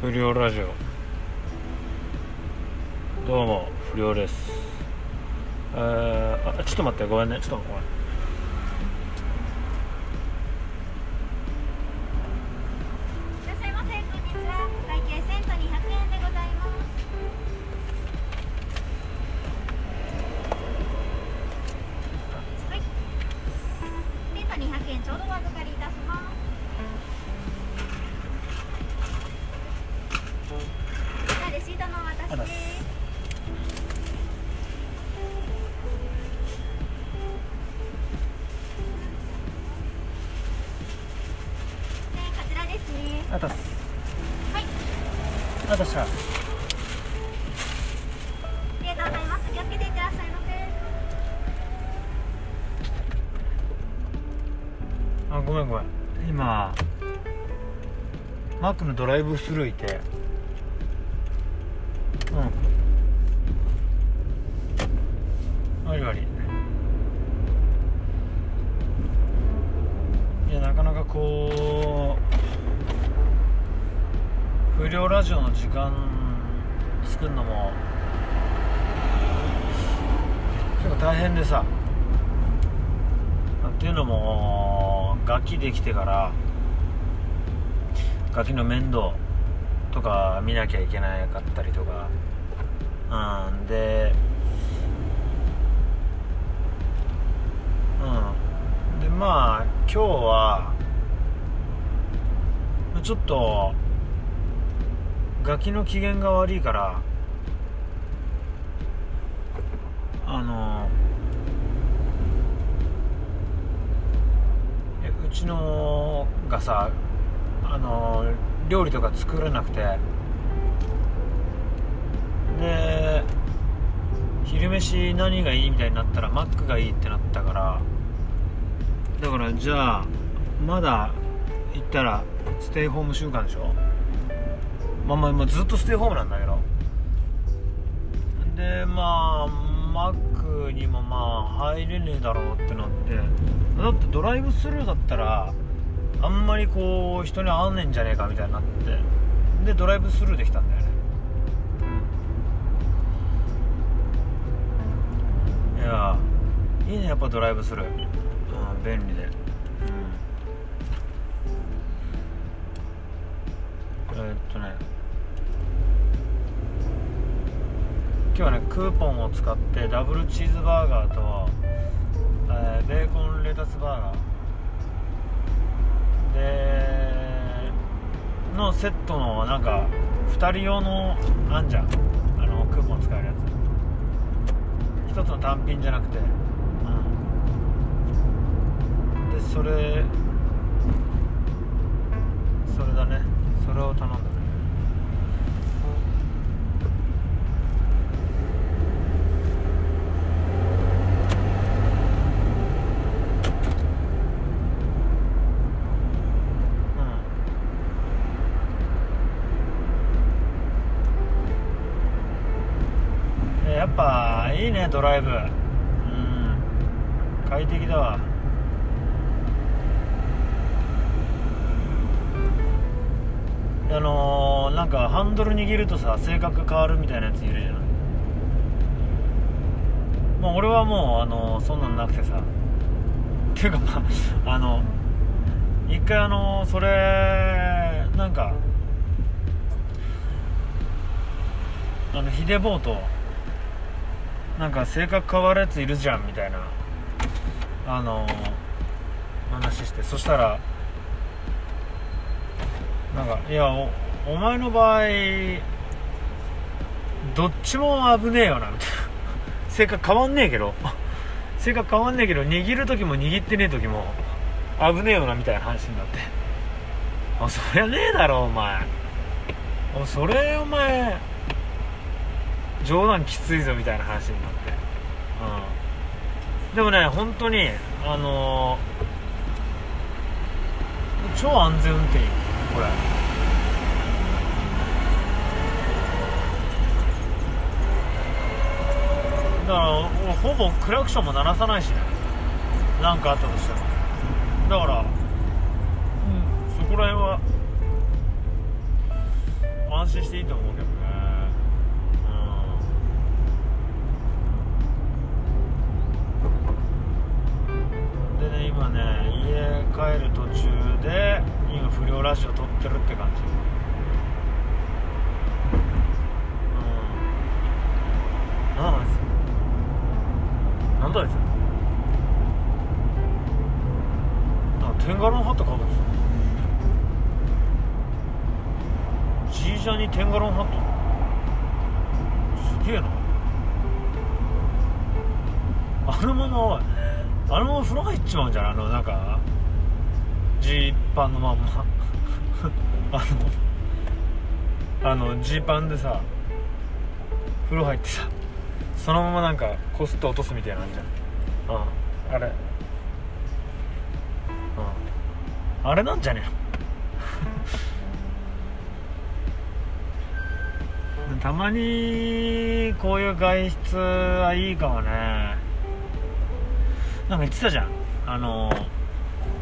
不良ラジオどうも不良です、あちょっと待ってごめんねちょっとごめんいらっしゃいませ、こんにちは。います。はい。セント200円ちょうどお預かりいたします。あたしたありがとうございます。気をつけていってらっしゃいませ。あごめんごめん今マックのドライブスルーいてうんありありいやなかなかこう不良ラジオの時間作るのも結構大変でさ。っていうのもガキできてからガキの面倒とか見なきゃいけなかったりとか。うんでうんでまあ今日はちょっとガキの機嫌が悪いからあのうちのがさあの料理とか作れなくてで昼飯何がいいみたいになったらマックがいいってなったからだからじゃあまだ行ったらステイホーム週間でしょ？まあまあまあずっとステイホームなんだけど。でまあマックにもまあ入れねえだろうってなって。だってドライブスルーだったらあんまりこう人に会わねえんじゃねえかみたいになって。でドライブスルーできたんだよね。いやいいねやっぱドライブスルー、うん、便利で、うん、えーっとね日はねクーポンを使ってダブルチーズバーガーと、えーベーコンレタスバーガー。でのセットのなんか2人用のあんじゃん。あのクーポン使えるやつ。1つの単品じゃなくて、うん、でそれそれだね。それを頼んだねうんえやっぱいいねドライブ。うん。快適だわ。あのー、なんかハンドル握るとさ性格変わるみたいなやついるじゃん。まあ俺はもうあのーそんなんなくてさ。っていうかまああの一回あのそれなんかあのヒデボーとなんか性格変わるやついるじゃんみたいなあの話してそしたらなんかいやお前の場合どっちも危ねえよなみたいな。性格変わんねえけど。性格変わんねえけど握る時も握ってねえ時も危ねえよなみたいな話になって。あそりゃねえだろお前。おそれお前冗談きついぞみたいな話になって。うん。でもね本当にあのー超安全運転よこれ。だから俺ほぼクラクションも鳴らさないしね。何かあったとしても。だからうん。そこら辺は安心していいと思う帰る途中で今不良ラジオ撮ってるって感じ。パンのまんまあのあのジーパンでさ風呂入ってさそのままなんかこすって落とすみたいなんじゃん。うんあれ。うんあれなんじゃねえの？たまにこういう外出はいいかもね。なんか言ってたじゃん。あの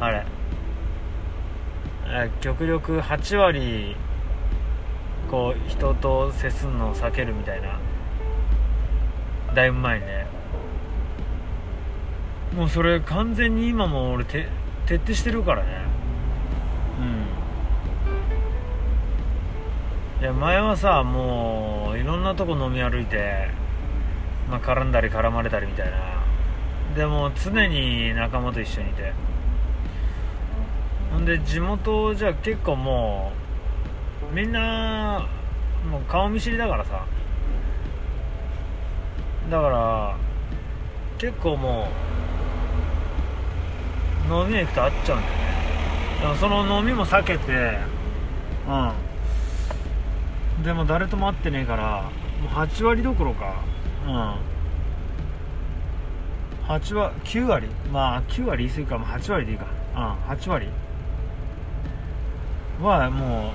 あれ。え極力8割こう人と接するのを避けるみたいな。だいぶ前にね。もうそれ完全に今も俺て徹底してるからね。うん。いや前はさもういろんなとこ飲み歩いて、まあ、絡んだり絡まれたりみたいな。でも常に仲間と一緒にいて。で地元じゃ結構もうみんなもう顔見知りだからさ。だから結構もう飲み屋行くと会っちゃうんだよね。でもその飲みも避けてうん。でも誰とも会ってねえからもう8割どころかうん。8割9割？まあ9割言い過ぎか。も8割でいいか。うん8割。はも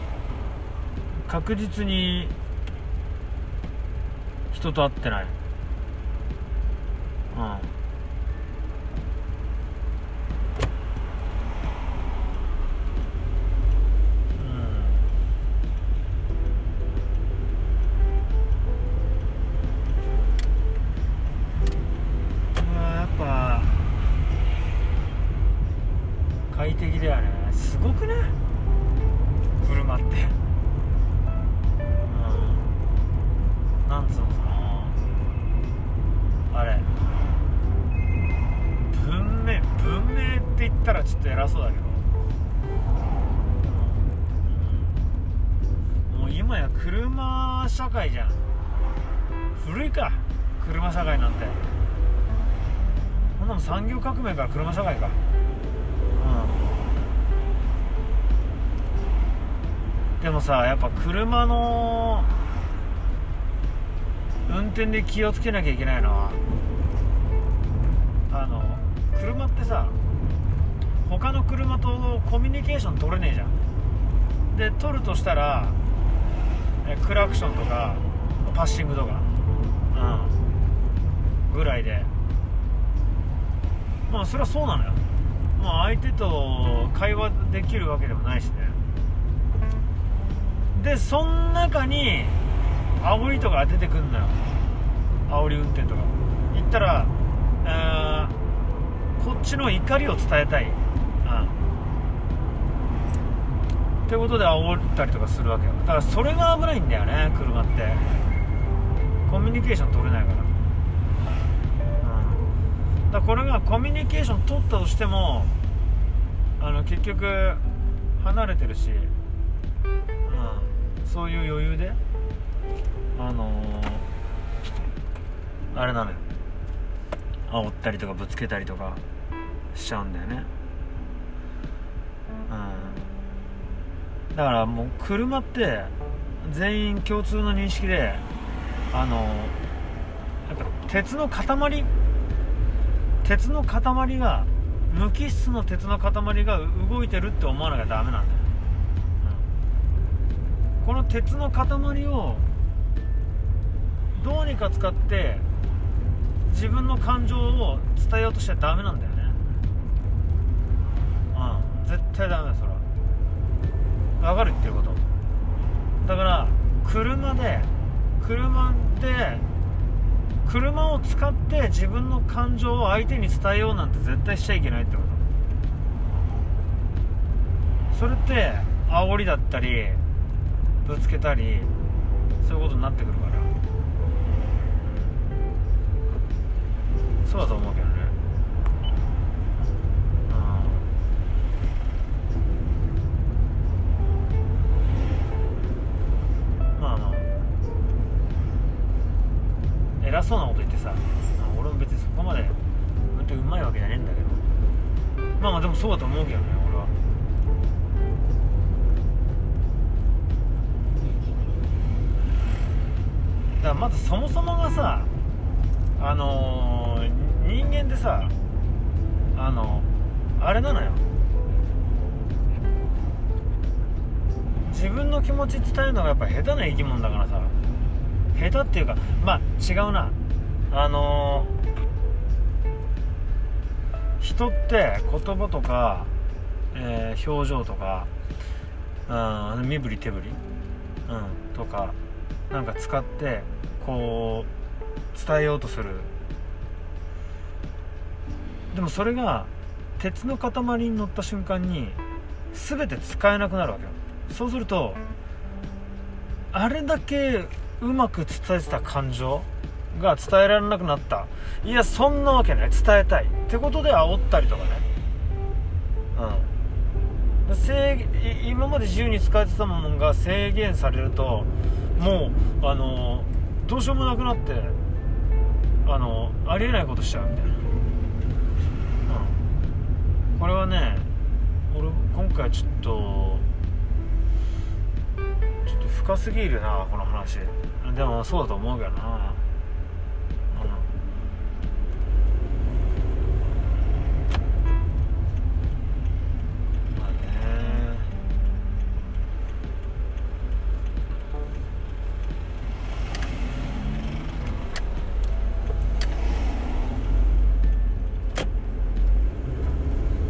う確実に人と会ってない。うん。うんやっぱ快適だよね。すごくなね車って。うん。なんつうのかな。あれ。文明文明って言ったらちょっと偉そうだけど。うん。もう今や車社会じゃん。古いか。車社会なんて。こんなも産業革命から車社会か。でもさやっぱ車の運転で気をつけなきゃいけないのはあの車ってさ他の車とコミュニケーション取れねえじゃん。で取るとしたらクラクションとかパッシングとかうん。ぐらいで。まあそれはそうなのよ。まあ相手と会話できるわけでもないしね。でその中に煽りとか出てくんのよ。煽り運転とか言ったら、えーこっちの怒りを伝えたい、うん、ってことで煽ったりとかするわけよ。だからそれが危ないんだよね車って。コミュニケーション取れないから、うん、だからこれがコミュニケーション取ったとしてもあの結局離れてるし、そういう余裕であのーあれなのよ。煽ったりとかぶつけたりとかしちゃうんだよね。うん。だからもう車って全員共通の認識であのやっぱ鉄の塊鉄の塊が無機質の鉄の塊が動いてるって思わなきゃダメなんだよ、この鉄の塊をどうにか使って自分の感情を伝えようとしちゃダメなんだよね。うん絶対ダメだそれは。分かるってること。だから車で車で車を使って自分の感情を相手に伝えようなんて絶対しちゃいけないってこと。それって煽りだったりぶつけたりそういうことになってくるから。そうだと思うけどね。まあまあ。偉そうなこと言ってさ俺も別にそこまで本当にうまいわけじゃねえんだけど。まあまあでもそうだと思うけどね。からまずそもそもがさあのー人間ってさあのあれなのよ。自分の気持ち伝えるのがやっぱ下手な生き物だからさ。下手っていうかまあ違うな。あのー人って言葉とか、えー表情とか、うん、身振り手振り、うん、とかなんか使ってこう伝えようとする。でもそれが鉄の塊に乗った瞬間に全て使えなくなるわけよ。そうするとあれだけうまく伝えてた感情が伝えられなくなった。いやそんなわけない。伝えたい。ってことで煽ったりとかね。うん。制今まで自由に使えてたものが制限されるともうあのどうしようもなくなってあのありえないことしちゃうみたいな。うん。これはね俺今回ちょっとちょっと深すぎるなこの話。でもそうだと思うけどなうんまあね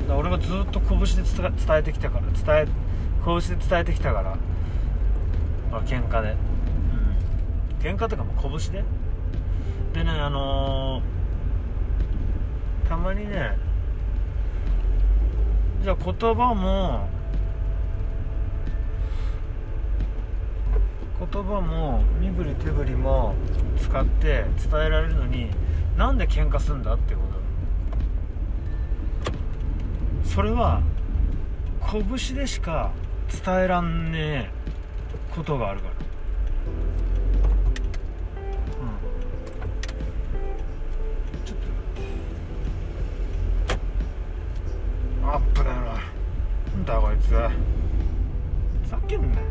だから俺がずっと拳で伝えてきたから伝え拳で伝えてきたからまあ喧嘩で。うん喧嘩というかも拳で。でねあのーたまにねじゃあ言葉も言葉も身振り手振りも使って伝えられるのになんで喧嘩すんだってこと。それは拳でしか伝えらんねえことがあるから。うん。ちょっと。アップだよな。なんだこいつ。ふざけんなよ。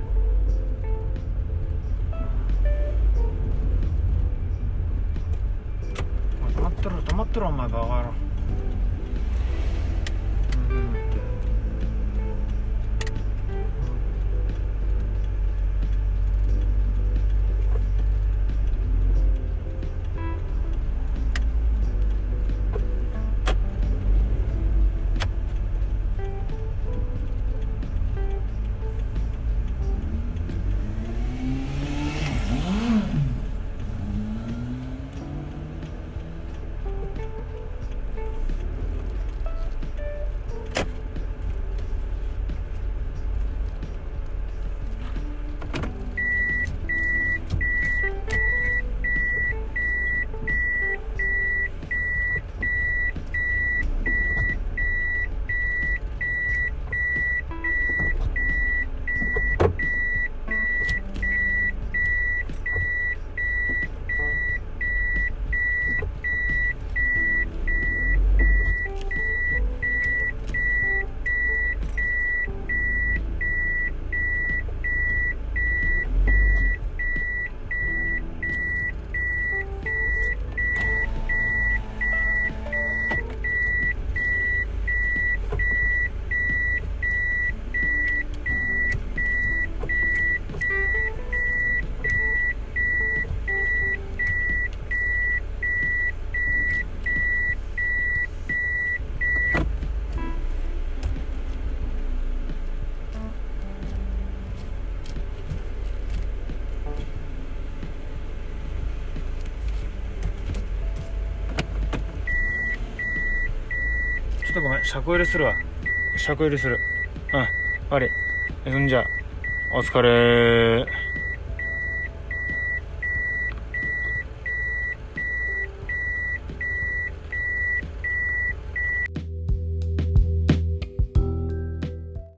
止まってろ止まってろお前バカ野郎。ごめん車庫入れするわ。車庫入れする。うん悪いそんじゃお疲れ